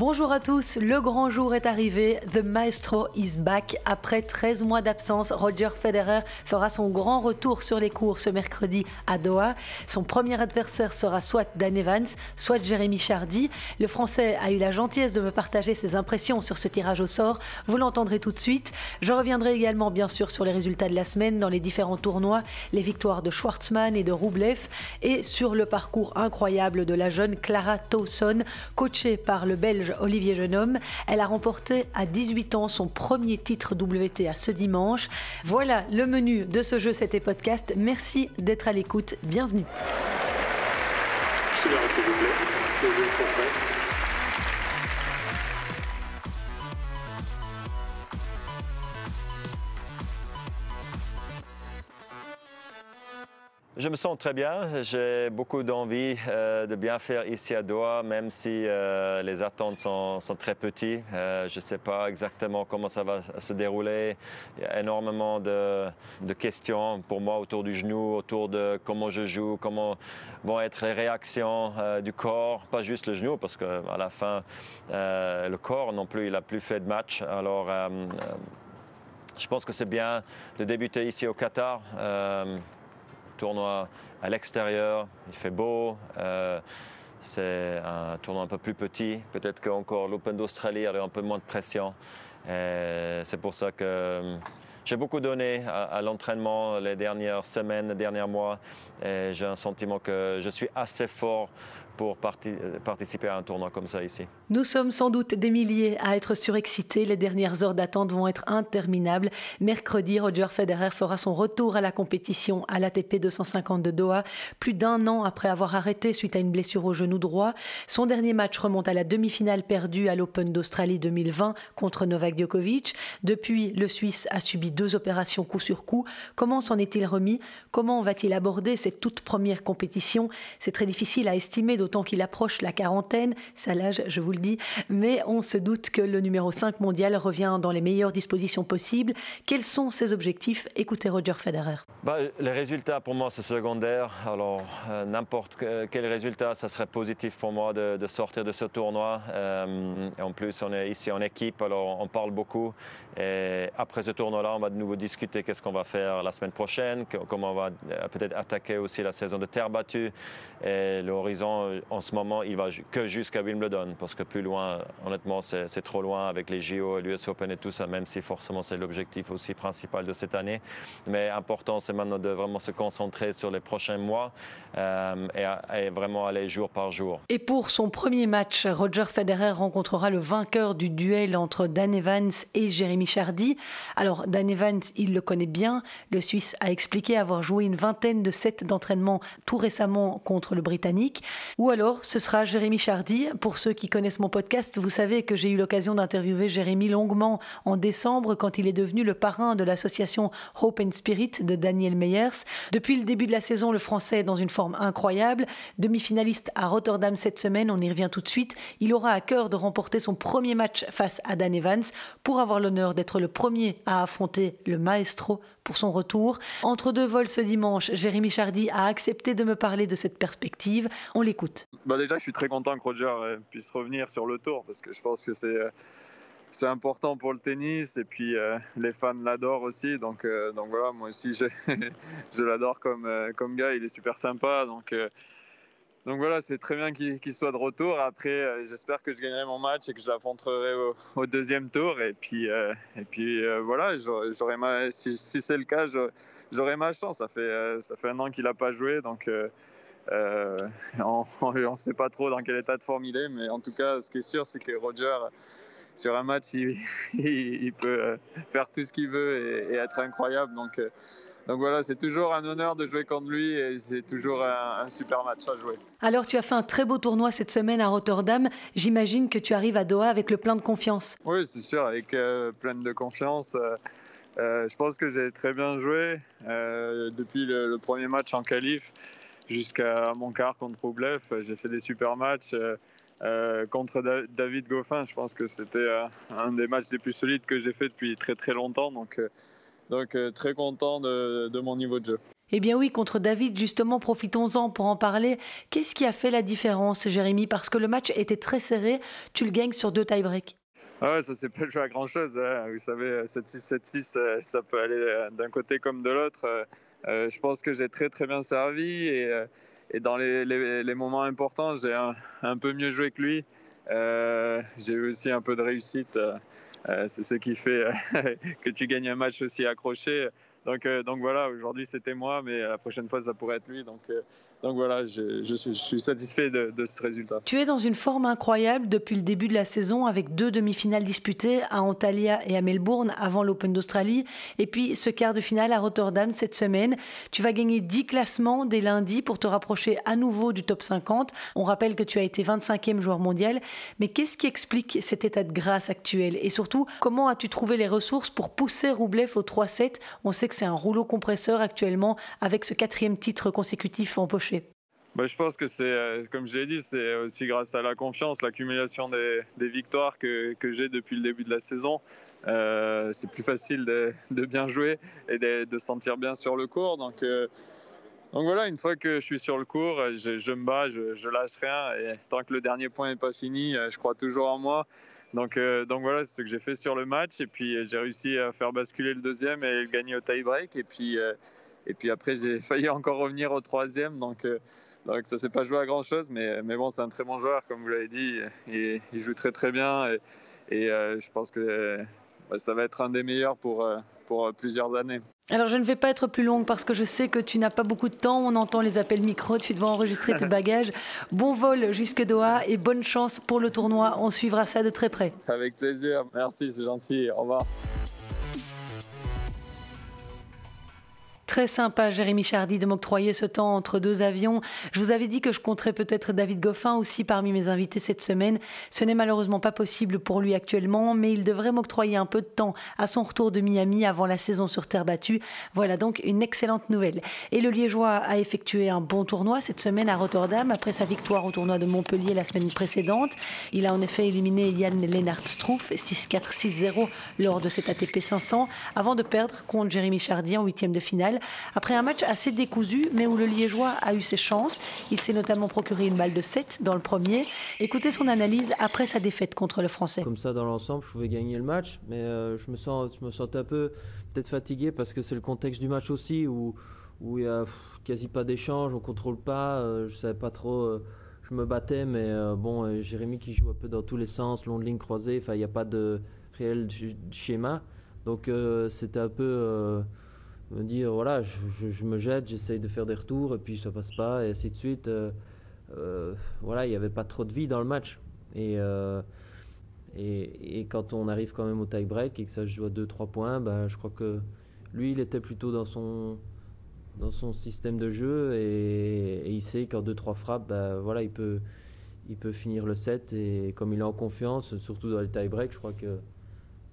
Bonjour à tous, le grand jour est arrivé, The Maestro is back. Après 13 mois d'absence, Roger Federer fera son grand retour sur les cours ce mercredi à Doha. Son premier adversaire sera soit Dan Evans, soit Jérémy Chardy. Le Français a eu la gentillesse de me partager ses impressions sur ce tirage au sort. Vous l'entendrez tout de suite. Je reviendrai également bien sûr sur les résultats de la semaine dans les différents tournois, les victoires de Schwartzmann et de Roublev et sur le parcours incroyable de la jeune Clara Towson, coachée par le Belge Olivier Jeunhomme. Elle a remporté à 18 ans son premier titre WTA ce dimanche. Voilà le menu de ce jeu, c'était podcast. Merci d'être à l'écoute. Bienvenue. Je me sens très bien. J'ai beaucoup d'envie euh, de bien faire ici à Doha, même si euh, les attentes sont, très petites. Euh, je ne sais pas exactement comment ça va se dérouler. Il y a énormément de, questions pour moi autour du genou, autour de comment je joue, comment vont être les réactions du corps, pas juste le genou, parce qu'à la fin, le corps non plus, il n'a plus fait de match. Alors, je pense que c'est bien de débuter ici au Qatar tournoi à l'extérieur, il fait beau. Euh, c'est un tournoi un peu plus petit. Peut-être qu'encore l'Open d'Australie a un peu moins de pression. C'est pour ça que euh, j'ai beaucoup donné à, l'entraînement les dernières semaines, les derniers mois. J'ai un sentiment que je suis assez fort pour participer à un tournoi comme ça ici. Nous sommes sans doute des milliers à être surexcités. Les dernières heures d'attente vont être interminables. Mercredi, Roger Federer fera son retour à la compétition à l'ATP 250 de Doha, plus d'un an après avoir arrêté suite à une blessure au genou droit. Son dernier match remonte à la demi-finale perdue à l'Open d'Australie 2020 contre Novak Djokovic. Depuis, le Suisse a subi deux opérations coup sur coup. Comment s'en est-il remis? Comment va-t-il aborder cette toute première compétition? C'est très difficile à estimer, tant qu'il approche la quarantaine, ça l'âge, je vous le dis, mais on se doute que le numéro 5 mondial revient dans les meilleures dispositions possibles. Quels sont ses objectifs? Écoutez Roger Federer. Bah, les résultats pour moi c'est secondaire. Alors euh, n'importe quel résultat, ça serait positif pour moi de, sortir de ce tournoi. Euh, en plus, on est ici en équipe, alors on parle beaucoup. Et après ce tournoi-là, on va de nouveau discuter qu'est-ce qu'on va faire la semaine prochaine, comment on va euh, peut-être attaquer aussi la saison de terre battue. Et l'horizon en ce moment, il va que jusqu'à Wimbledon, parce que plus loin, honnêtement, c'est trop loin avec les JO l'US Open et tout ça, même si forcément c'est l'objectif aussi principal de cette année. Mais important, c'est maintenant de vraiment se concentrer sur les prochains mois euh, et, et, vraiment aller jour par jour. Et pour son premier match, Roger Federer rencontrera le vainqueur du duel entre Dan Evans et Jérémy Chardy. Alors, Dan Evans, il le connaît bien. Le Suisse a expliqué avoir joué une vingtaine de sets d'entraînement tout récemment contre le Britannique. Ou alors ce sera Jérémy Chardy. Pour ceux qui connaissent mon podcast, vous savez que j'ai eu l'occasion d'interviewer Jérémy longuement en décembre quand il est devenu le parrain de l'association Hope and Spirit de Daniel Meyers. Depuis le début de la saison, le français est dans une forme incroyable. Demi-finaliste à Rotterdam cette semaine, on y revient tout de suite. Il aura à cœur de remporter son premier match face à Dan Evans pour avoir l'honneur d'être le premier à affronter le maestro pour son retour. Entre deux vols ce dimanche, Jérémy Chardy a accepté de me parler de cette perspective. On l'écoute. Bah déjà, je suis très content que Roger euh, puisse revenir sur le tour parce que je pense que c'est euh, c'est important pour le tennis et puis euh, les fans l'adorent aussi. Donc, donc voilà, moi aussi je, je l'adore comme, comme gars, il est super sympa. Donc, donc voilà, c'est très bien qu'il soit de retour. Après, j'espère que je gagnerai mon match et que je l'affronterai au, deuxième tour. Et puis, et puis voilà, j'aurai si c'est le cas, j'aurai ma chance. Ça fait, ça fait un an qu'il n'a pas joué. Donc euh, on ne sait pas trop dans quel état de forme il est, mais en tout cas, ce qui est sûr, c'est que Roger, sur un match, il, peut euh, faire tout ce qu'il veut et, être incroyable. Donc, euh, donc voilà, c'est toujours un honneur de jouer contre lui et c'est toujours un, super match à jouer. Alors tu as fait un très beau tournoi cette semaine à Rotterdam. J'imagine que tu arrives à Doha avec le plein de confiance. Oui, c'est sûr, avec plein de confiance. je pense que j'ai très bien joué depuis le, le, premier match en qualif jusqu'à mon quart contre Roublev. J'ai fait des super matchs. Euh, euh, contre David Goffin, je pense que c'était euh, un des matchs les plus solides que j'ai fait depuis très très longtemps. Donc, Donc très content de, de mon niveau de jeu. Eh bien oui, contre David, justement, profitons-en pour en parler. Qu'est-ce qui a fait la différence, Jérémy? Parce que le match était très serré, tu le gagnes sur deux tie-breaks. Ah ouais, ça s'est pas joué à grand chose. Hein. Vous savez, 7-6, 7-6, euh, ça peut aller euh, d'un côté comme de l'autre. Euh, je pense que j'ai très très bien servi et, et dans les, moments importants, j'ai un, peu mieux joué que lui. j'ai eu aussi un peu de réussite. C'est ce qui fait que tu gagnes un match aussi accroché. Donc, euh, voilà, aujourd'hui c'était moi, mais la prochaine fois ça pourrait être lui. Euh, donc voilà, je, suis, satisfait de, ce résultat. Tu es dans une forme incroyable depuis le début de la saison avec deux demi-finales disputées à Antalya et à Melbourne avant l'Open d'Australie. Et puis ce quart de finale à Rotterdam cette semaine. Tu vas gagner 10 classements dès lundi pour te rapprocher à nouveau du top 50. On rappelle que tu as été 25e joueur mondial. Mais qu'est-ce qui explique cet état de grâce actuel? Et surtout, comment as-tu trouvé les ressources pour pousser Roublev au 3-7 On sait que c'est un rouleau compresseur actuellement avec ce quatrième titre consécutif empoché bah, je pense que c'est, euh, comme je l'ai dit, c'est aussi grâce à la confiance, l'accumulation des, victoires que, j'ai depuis le début de la saison. Euh, c'est plus facile de, bien jouer et de, de, sentir bien sur le. Donc, euh, donc voilà, une fois que je suis sur le cours, je, me bats, je, je, lâche rien. Et tant que le dernier point n'est pas fini, je crois toujours en moi. Donc, donc voilà, c'est ce que j'ai fait sur le match. Et puis j'ai réussi à faire basculer le deuxième et gagner au tie-break. Et puis, et puis après, j'ai failli encore revenir au troisième. Donc, donc ça s'est pas joué à grand chose. Mais, mais bon, c'est un très bon joueur, comme vous l'avez dit. Et, il joue très très bien. Et, et je pense que ça va être un des meilleurs pour, pour plusieurs années. Alors je ne vais pas être plus longue parce que je sais que tu n'as pas beaucoup de temps. On entend les appels micro, tu dois enregistrer tes bagages. Bon vol jusque Doha et bonne chance pour le tournoi. On suivra ça de très près. Avec plaisir. Merci, c'est gentil. Au revoir. Très sympa, Jérémy Chardy, de m'octroyer ce temps entre deux avions. Je vous avais dit que je compterais peut-être David Goffin aussi parmi mes invités cette semaine. Ce n'est malheureusement pas possible pour lui actuellement, mais il devrait m'octroyer un peu de temps à son retour de Miami avant la saison sur terre battue. Voilà donc une excellente nouvelle. Et le Liégeois a effectué un bon tournoi cette semaine à Rotterdam après sa victoire au tournoi de Montpellier la semaine précédente. Il a en effet éliminé Yann Lennart Struff 6-4, 6-0 lors de cet ATP 500 avant de perdre contre Jérémy Chardy en huitième de finale. Après un match assez décousu, mais où le Liégeois a eu ses chances, il s'est notamment procuré une balle de 7 dans le premier. Écoutez son analyse après sa défaite contre le Français. Comme ça, dans l'ensemble, je pouvais gagner le match, mais euh, je, me sens, je me sentais un peu peut-être fatigué parce que c'est le contexte du match aussi où où il y a quasi pas d'échange, on contrôle pas, euh, je savais pas trop. Euh, je me battais, mais bon, Jérémy qui joue un peu dans tous les sens, long de ligne croisée, il n'y a pas de réel schéma. Donc c'était un peu me dire voilà, je, me jette, j'essaye de faire des retours et puis ça passe pas et ainsi de suite. Euh, euh, voilà, il n'y avait pas trop de vie dans le match. Euh, et, et, quand on arrive quand même au tie break et que ça se joue à 2-3 points, bah, je crois que lui, il était plutôt dans son, dans son système de jeu et, il sait qu'en 2-3 frappes, bah, voilà, il, peut, il peut finir le set. Et comme il est en confiance, surtout dans les tie break, je crois que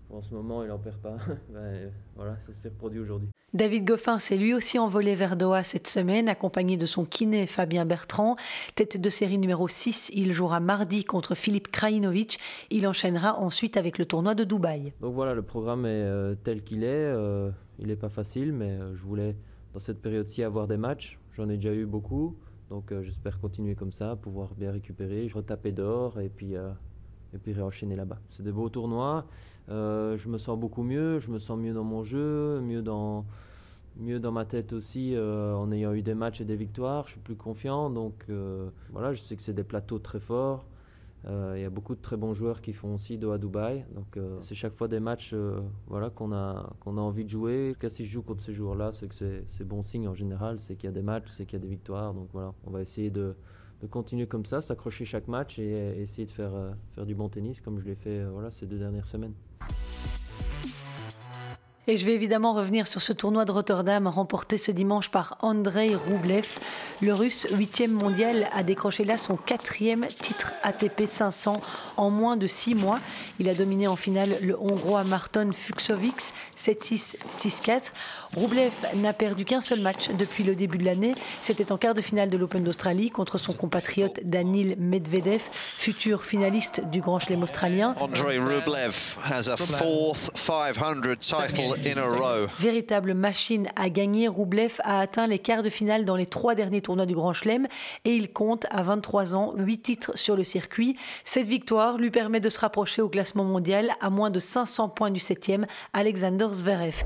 en ce moment, il n'en perd pas. Voilà, ça s'est produit aujourd'hui. David Goffin s'est lui aussi envolé vers Doha cette semaine, accompagné de son kiné Fabien Bertrand. Tête de série numéro 6, il jouera mardi contre Philippe Krajinovic. Il enchaînera ensuite avec le tournoi de Dubaï. Donc voilà, le programme est euh, tel qu'il est. Euh, il n'est pas facile, mais euh, je voulais dans cette période-ci avoir des matchs. J'en ai déjà eu beaucoup. Donc j'espère continuer comme ça, pouvoir bien récupérer, retaper d'or et puis, et puis réenchaîner là-bas. C'est des beaux tournois. Euh, je me sens beaucoup mieux, je me sens mieux dans mon jeu, mieux dans, mieux dans ma tête aussi euh, en ayant eu des matchs et des victoires. Je suis plus confiant, donc euh, voilà, je sais que c'est des plateaux très forts. Il y a beaucoup de très bons joueurs qui font aussi Doha Dubaï, donc c'est chaque fois des matchs voilà, qu'on a, qu'on a envie de jouer. En si je joue contre ces joueurs-là, c'est que c'est bon signe en général, c'est qu'il y a des matchs, c'est qu'il y a des victoires, donc voilà, on va essayer de, de continuer comme ça, s'accrocher chaque match et, essayer de faire, faire du bon tennis comme je l'ai fait voilà, ces deux dernières semaines. Et je vais évidemment revenir sur ce tournoi de Rotterdam remporté ce dimanche par Andrei Roublev. Le russe, huitième mondial, a décroché là son quatrième titre ATP 500 en moins de six mois. Il a dominé en finale le hongrois Marton Fuxovics 7-6, 6-4. Roublev n'a perdu qu'un seul match depuis le début de l'année. C'était en quart de finale de l'Open d'Australie contre son compatriote Danil Medvedev, futur finaliste du Grand Chelem australien. Andrei Rublev has a fourth 500 title Véritable machine à gagner, Roublev a atteint les quarts de finale dans les trois derniers tournois du Grand Chelem et il compte à 23 ans 8 titres sur le circuit. Cette victoire lui permet de se rapprocher au classement mondial à moins de 500 points du 7e Alexander Zverev.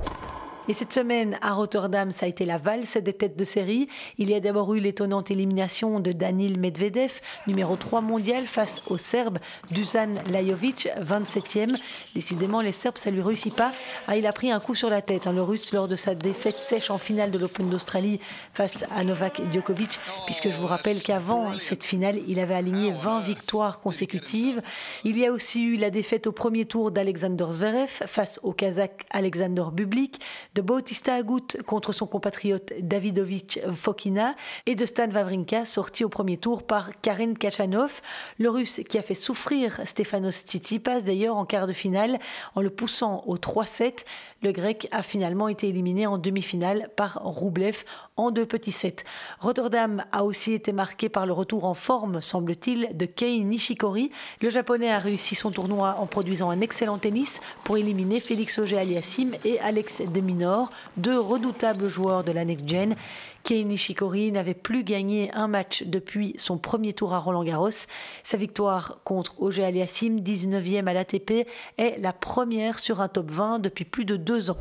Et cette semaine à Rotterdam, ça a été la valse des têtes de série. Il y a d'abord eu l'étonnante élimination de Danil Medvedev, numéro 3 mondial, face au Serbe Dusan Lajovic, 27e. Décidément, les Serbes, ça lui réussit pas. Ah, il a pris un coup sur la tête, hein, le Russe, lors de sa défaite sèche en finale de l'Open d'Australie face à Novak Djokovic, puisque je vous rappelle qu'avant cette finale, il avait aligné 20 victoires consécutives. Il y a aussi eu la défaite au premier tour d'Alexander Zverev face au Kazakh Alexander Bublik de Bautista Agut contre son compatriote Davidovic Fokina et de Stan Wawrinka sorti au premier tour par Karen Kachanov, le russe qui a fait souffrir Stefanos Tsitsipas d'ailleurs en quart de finale en le poussant au 3-7. Le grec a finalement été éliminé en demi-finale par Roublev en deux petits sets. Rotterdam a aussi été marqué par le retour en forme, semble-t-il, de Kei Nishikori. Le japonais a réussi son tournoi en produisant un excellent tennis pour éliminer Félix Auger-Aliassime et Alex Demino deux redoutables joueurs de la Next Gen. Kei Nishikori n'avait plus gagné un match depuis son premier tour à Roland Garros. Sa victoire contre Auger Aliassime, 19e à l'ATP, est la première sur un top 20 depuis plus de deux ans.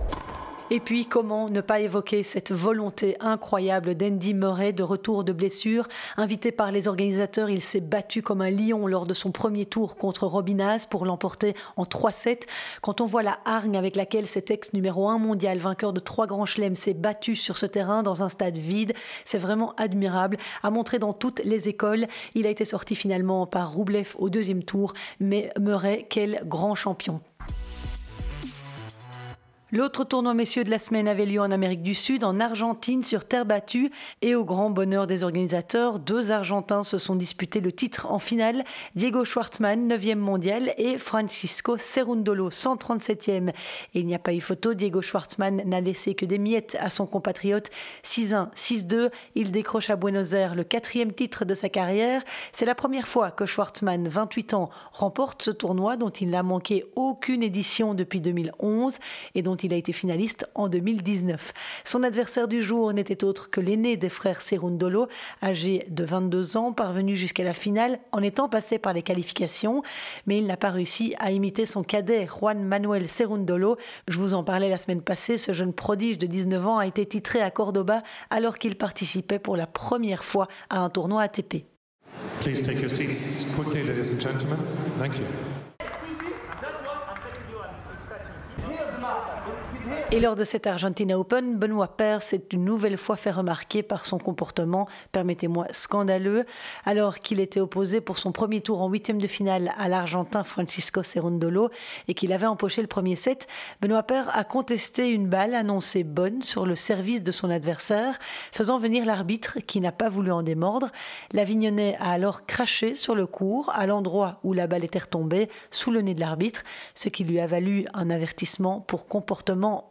Et puis, comment ne pas évoquer cette volonté incroyable d'Andy Murray de retour de blessure? Invité par les organisateurs, il s'est battu comme un lion lors de son premier tour contre Robinaz pour l'emporter en 3-7. Quand on voit la hargne avec laquelle cet ex numéro 1 mondial, vainqueur de trois grands chelems, s'est battu sur ce terrain dans un stade vide, c'est vraiment admirable, à montrer dans toutes les écoles. Il a été sorti finalement par Roublev au deuxième tour, mais Murray, quel grand champion. L'autre tournoi messieurs de la semaine avait lieu en Amérique du Sud, en Argentine, sur terre battue. Et au grand bonheur des organisateurs, deux Argentins se sont disputés le titre en finale. Diego Schwartzmann, 9e mondial, et Francisco Cerundolo, 137e. Et il n'y a pas eu photo, Diego Schwartzmann n'a laissé que des miettes à son compatriote. 6-1, 6-2, il décroche à Buenos Aires le quatrième titre de sa carrière. C'est la première fois que Schwartzmann, 28 ans, remporte ce tournoi dont il n'a manqué aucune édition depuis 2011 et dont il a été finaliste en 2019. Son adversaire du jour n'était autre que l'aîné des frères Serundolo, âgé de 22 ans, parvenu jusqu'à la finale en étant passé par les qualifications, mais il n'a pas réussi à imiter son cadet Juan Manuel Serundolo. Je vous en parlais la semaine passée, ce jeune prodige de 19 ans a été titré à Cordoba alors qu'il participait pour la première fois à un tournoi ATP. Please take your seats quickly, ladies and gentlemen. Thank you. Et lors de cette Argentina Open, Benoît Paire s'est une nouvelle fois fait remarquer par son comportement, permettez-moi, scandaleux, alors qu'il était opposé pour son premier tour en huitième de finale à l'Argentin Francisco Cerundolo et qu'il avait empoché le premier set. Benoît Paire a contesté une balle annoncée bonne sur le service de son adversaire, faisant venir l'arbitre qui n'a pas voulu en démordre. L'Avignonnais a alors craché sur le court à l'endroit où la balle était retombée, sous le nez de l'arbitre, ce qui lui a valu un avertissement pour comportement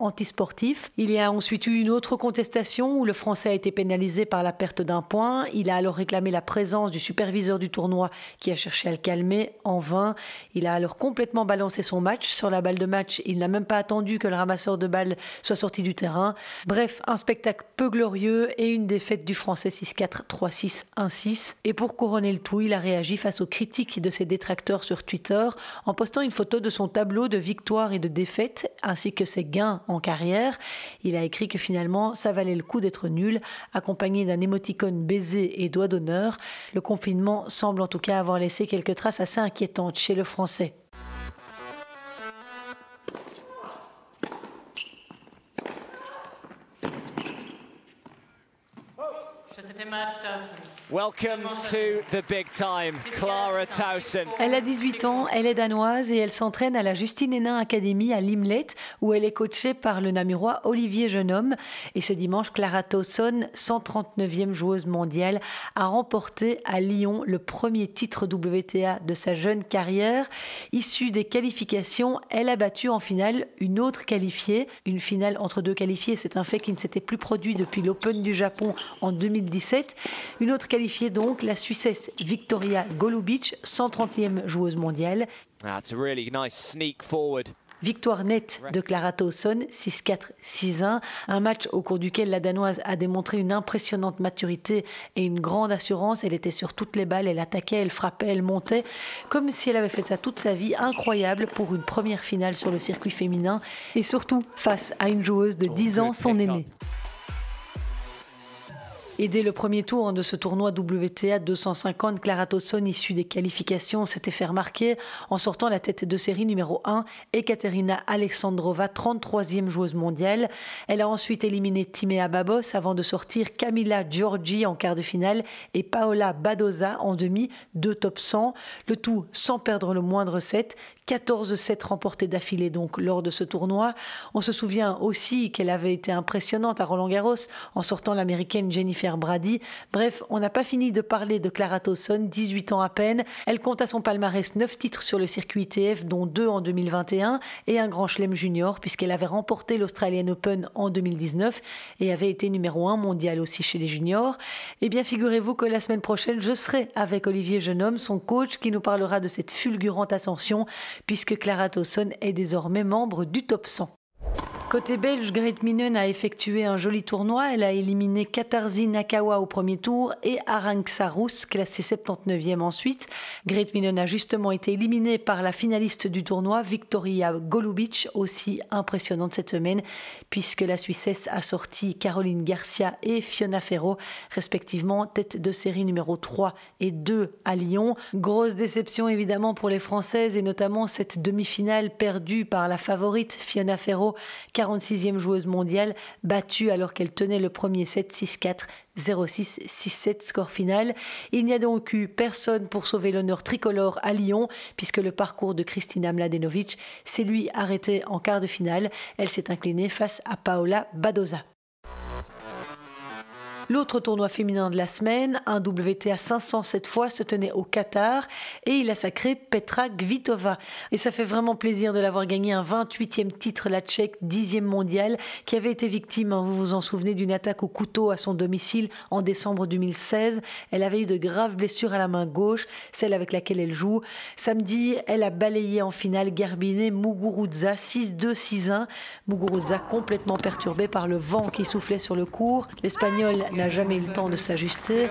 Il y a ensuite eu une autre contestation où le Français a été pénalisé par la perte d'un point. Il a alors réclamé la présence du superviseur du tournoi qui a cherché à le calmer en vain. Il a alors complètement balancé son match. Sur la balle de match, il n'a même pas attendu que le ramasseur de balles soit sorti du terrain. Bref, un spectacle peu glorieux et une défaite du Français 6-4, 3-6, 1-6. Et pour couronner le tout, il a réagi face aux critiques de ses détracteurs sur Twitter en postant une photo de son tableau de victoires et de défaites ainsi que ses gains en carrière. Il a écrit que finalement, ça valait le coup d'être nul, accompagné d'un émoticône baiser et doigt d'honneur. Le confinement semble en tout cas avoir laissé quelques traces assez inquiétantes chez le Français. Welcome to the big time, Clara Towson. Elle a 18 ans, elle est danoise et elle s'entraîne à la Justine Hénin Academy à Limlet où elle est coachée par le namurois Olivier Jeunhomme. Et ce dimanche, Clara Towson, 139e joueuse mondiale, a remporté à Lyon le premier titre WTA de sa jeune carrière. Issue des qualifications, elle a battu en finale une autre qualifiée. Une finale entre deux qualifiés, c'est un fait qui ne s'était plus produit depuis l'Open du Japon en 2017. Une autre donc, la Suissesse Victoria Golubic, 130e joueuse mondiale. That's a really nice sneak forward Victoire nette de Clara Towson, 6-4, 6-1. Un match au cours duquel la Danoise a démontré une impressionnante maturité et une grande assurance. Elle était sur toutes les balles, elle attaquait, elle frappait, elle montait, comme si elle avait fait ça toute sa vie. Incroyable pour une première finale sur le circuit féminin et surtout face à une joueuse de 10 ans, son aînée. Et dès le premier tour de ce tournoi WTA 250, Clara Towson, issue des qualifications, s'était fait remarquer en sortant la tête de série numéro 1, Ekaterina Alexandrova, 33e joueuse mondiale. Elle a ensuite éliminé Timea Babos avant de sortir Camila Giorgi en quart de finale et Paola Badoza en demi, deux top 100. Le tout sans perdre le moindre set. 14 sets remportés d'affilée donc lors de ce tournoi. On se souvient aussi qu'elle avait été impressionnante à Roland Garros en sortant l'américaine Jennifer Brady. Bref, on n'a pas fini de parler de Clara Towson, 18 ans à peine. Elle compte à son palmarès 9 titres sur le circuit ITF, dont 2 en 2021 et un grand chelem junior puisqu'elle avait remporté l'Australian Open en 2019 et avait été numéro 1 mondial aussi chez les juniors. Eh bien, figurez-vous que la semaine prochaine, je serai avec Olivier Jeunhomme, son coach, qui nous parlera de cette fulgurante ascension puisque Clara Towson est désormais membre du top 100. Côté belge, Great Minen a effectué un joli tournoi. Elle a éliminé Katarzi Nakawa au premier tour et Sarous, classé 79e ensuite. Great Minen a justement été éliminée par la finaliste du tournoi, Victoria Golubic, aussi impressionnante cette semaine, puisque la Suissesse a sorti Caroline Garcia et Fiona Ferro, respectivement tête de série numéro 3 et 2 à Lyon. Grosse déception évidemment pour les Françaises et notamment cette demi-finale perdue par la favorite Fiona Ferro 46e joueuse mondiale, battue alors qu'elle tenait le premier set 6-4, 0-6, 6-7 score final. Il n'y a donc eu personne pour sauver l'honneur tricolore à Lyon, puisque le parcours de Kristina Mladenovic s'est lui arrêté en quart de finale. Elle s'est inclinée face à Paola Badoza. L'autre tournoi féminin de la semaine, un WTA 500 cette fois, se tenait au Qatar et il a sacré Petra Kvitova. Et ça fait vraiment plaisir de l'avoir gagné un 28e titre, la Tchèque, 10e mondiale, qui avait été victime, hein, vous vous en souvenez, d'une attaque au couteau à son domicile en décembre 2016. Elle avait eu de graves blessures à la main gauche, celle avec laquelle elle joue. Samedi, elle a balayé en finale Garbine Muguruza 6-2, 6-1. Muguruza complètement perturbée par le vent qui soufflait sur le cours. N'a jamais eu le temps de s'ajuster.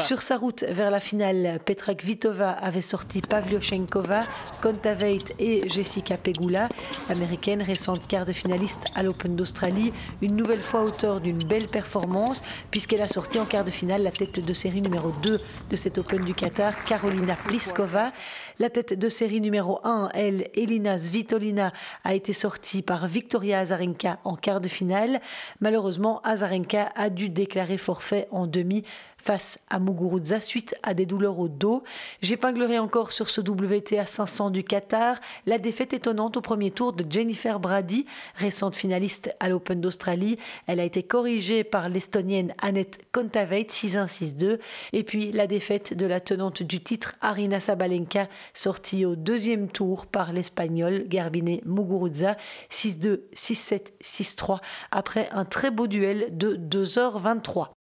Sur sa route vers la finale, Petra Kvitova avait sorti Pavlyuchenkova, Kontaveit et Jessica Pegula, l'américaine récente quart de finaliste à l'Open d'Australie, une nouvelle fois auteur d'une belle performance puisqu'elle a sorti en quart de finale la tête de série numéro 2 de cet Open du Qatar, Carolina Pliskova. La tête de série numéro 1, elle, Elina Svitolina, a été sortie par Victoria Azarenka en quart de finale. Malheureusement, Azarenka a dû déclarer forfait en demi face à Muguruza suite à des douleurs au dos. J'épinglerai encore sur ce WTA 500 du Qatar la défaite étonnante au premier tour de Jennifer Brady, récente finaliste à l'Open d'Australie. Elle a été corrigée par l'Estonienne Annette Kontaveit 6-1-6-2 et puis la défaite de la tenante du titre Arina Sabalenka sortie au deuxième tour par l'Espagnol Garbine Muguruza 6-2, 6-7, 6-3 après un très beau duel de 2h23.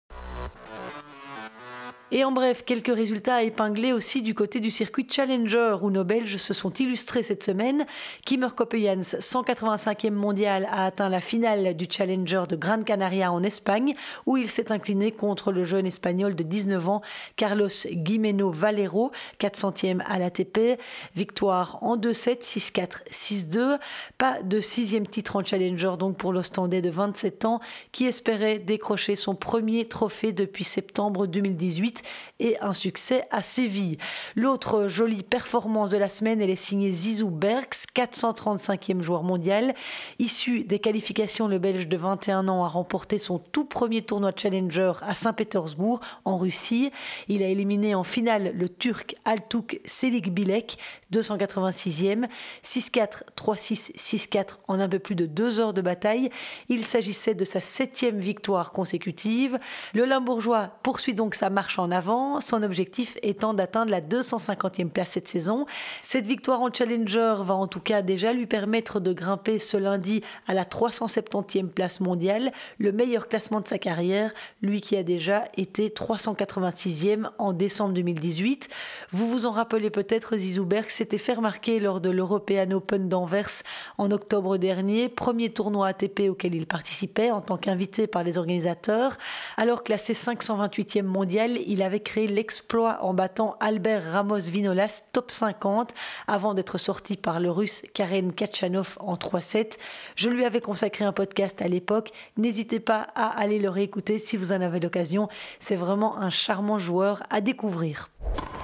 Et en bref, quelques résultats à épingler aussi du côté du circuit Challenger où nos Belges se sont illustrés cette semaine. Kimmer Coppejans, 185e mondial, a atteint la finale du Challenger de Gran Canaria en Espagne où il s'est incliné contre le jeune espagnol de 19 ans Carlos Guimeno Valero, 400e à l'ATP. Victoire en 2-7, 6-4, 6-2. Pas de sixième titre en Challenger donc pour l'Ostendais de 27 ans qui espérait décrocher son premier trophée depuis septembre 2018 et un succès à Séville. L'autre jolie performance de la semaine, elle est signée Zizou Berks, 435e joueur mondial. Issu des qualifications, le Belge de 21 ans a remporté son tout premier tournoi Challenger à Saint-Pétersbourg, en Russie. Il a éliminé en finale le Turc Altuk Selik Bilek, 286e, 6-4, 3-6, 6-4 en un peu plus de deux heures de bataille. Il s'agissait de sa septième victoire consécutive. Le Limbourgeois poursuit donc sa marche en avant, son objectif étant d'atteindre la 250e place cette saison. Cette victoire en Challenger va en tout cas déjà lui permettre de grimper ce lundi à la 370e place mondiale, le meilleur classement de sa carrière, lui qui a déjà été 386e en décembre 2018. Vous vous en rappelez peut-être, Zizouberg s'était fait remarquer lors de l'European Open d'Anvers en octobre dernier, premier tournoi ATP auquel il participait en tant qu'invité par les organisateurs. Alors classé 528e mondial, il avait créé l'exploit en battant Albert Ramos Vinolas top 50 avant d'être sorti par le russe Karen Kachanov en 3-7. Je lui avais consacré un podcast à l'époque. N'hésitez pas à aller le réécouter si vous en avez l'occasion. C'est vraiment un charmant joueur à découvrir.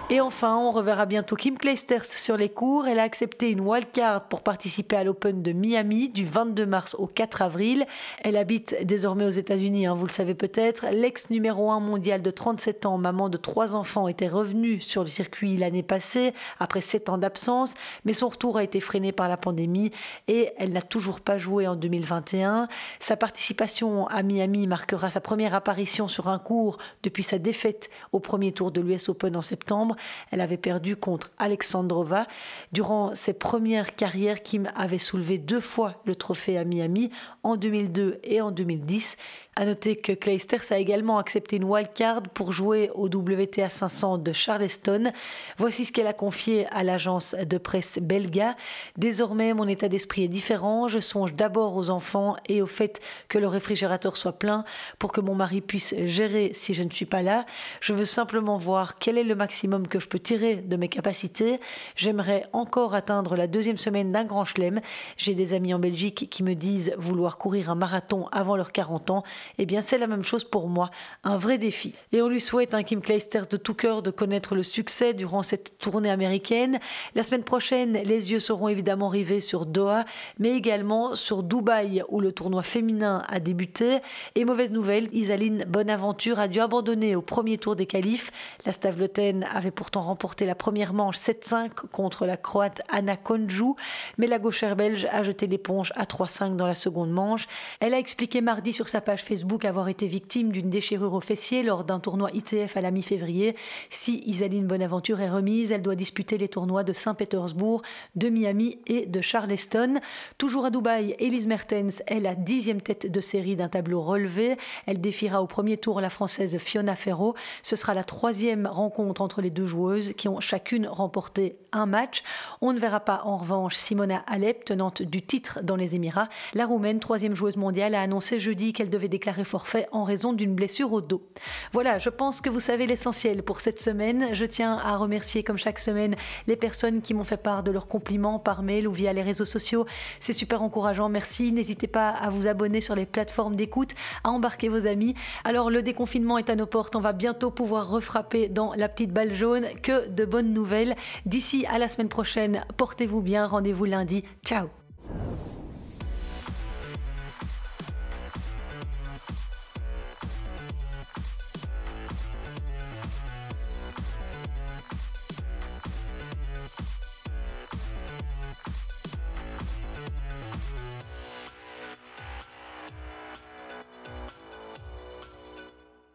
Et enfin, on reverra bientôt Kim Clijsters sur les cours. Elle a accepté une wildcard pour participer à l'Open de Miami du 22 mars au 4 avril. Elle habite désormais aux États-Unis, hein, vous le savez peut-être. L'ex numéro 1 mondial de 37 ans, maman de trois enfants, était revenue sur le circuit l'année passée après 7 ans d'absence, mais son retour a été freiné par la pandémie et elle n'a toujours pas joué en 2021. Sa participation à Miami marquera sa première apparition sur un cours depuis sa défaite au premier tour de l'US Open en septembre. Elle avait perdu contre Alexandrova. Durant ses premières carrières, Kim avait soulevé deux fois le trophée à Miami, en 2002 et en 2010. À noter que Clijsters a également accepté une wildcard pour jouer au WTA 500 de Charleston. Voici ce qu'elle a confié à l'agence de presse belga. Désormais, mon état d'esprit est différent. Je songe d'abord aux enfants et au fait que le réfrigérateur soit plein pour que mon mari puisse gérer si je ne suis pas là. Je veux simplement voir quel est le maximum que je peux tirer de mes capacités. J'aimerais encore atteindre la deuxième semaine d'un grand chelem. J'ai des amis en Belgique qui me disent vouloir courir un marathon avant leurs 40 ans eh bien c'est la même chose pour moi, un vrai défi. Et on lui souhaite, un Kim Clijsters, de tout cœur de connaître le succès durant cette tournée américaine. La semaine prochaine, les yeux seront évidemment rivés sur Doha, mais également sur Dubaï, où le tournoi féminin a débuté. Et mauvaise nouvelle, Isaline Bonaventure a dû abandonner au premier tour des qualifs. La Stavloten avait pourtant remporté la première manche 7-5 contre la Croate Anna Konju, mais la gauchère belge a jeté l'éponge à 3-5 dans la seconde manche. Elle a expliqué mardi sur sa page Facebook Facebook avoir été victime d'une déchirure au fessier lors d'un tournoi ITF à la mi-février. Si Isaline Bonaventure est remise, elle doit disputer les tournois de Saint-Pétersbourg, de Miami et de Charleston. Toujours à Dubaï, Elise Mertens est la dixième tête de série d'un tableau relevé. Elle défiera au premier tour la Française Fiona Ferro. Ce sera la troisième rencontre entre les deux joueuses qui ont chacune remporté un match. On ne verra pas en revanche Simona Alep, tenante du titre dans les Émirats. La Roumaine, troisième joueuse mondiale, a annoncé jeudi qu'elle devait déclarer forfait en raison d'une blessure au dos. Voilà, je pense que vous savez l'essentiel pour cette semaine. Je tiens à remercier comme chaque semaine les personnes qui m'ont fait part de leurs compliments par mail ou via les réseaux sociaux. C'est super encourageant, merci. N'hésitez pas à vous abonner sur les plateformes d'écoute, à embarquer vos amis. Alors le déconfinement est à nos portes, on va bientôt pouvoir refrapper dans la petite balle jaune. Que de bonnes nouvelles. D'ici à la semaine prochaine, portez-vous bien, rendez-vous lundi. Ciao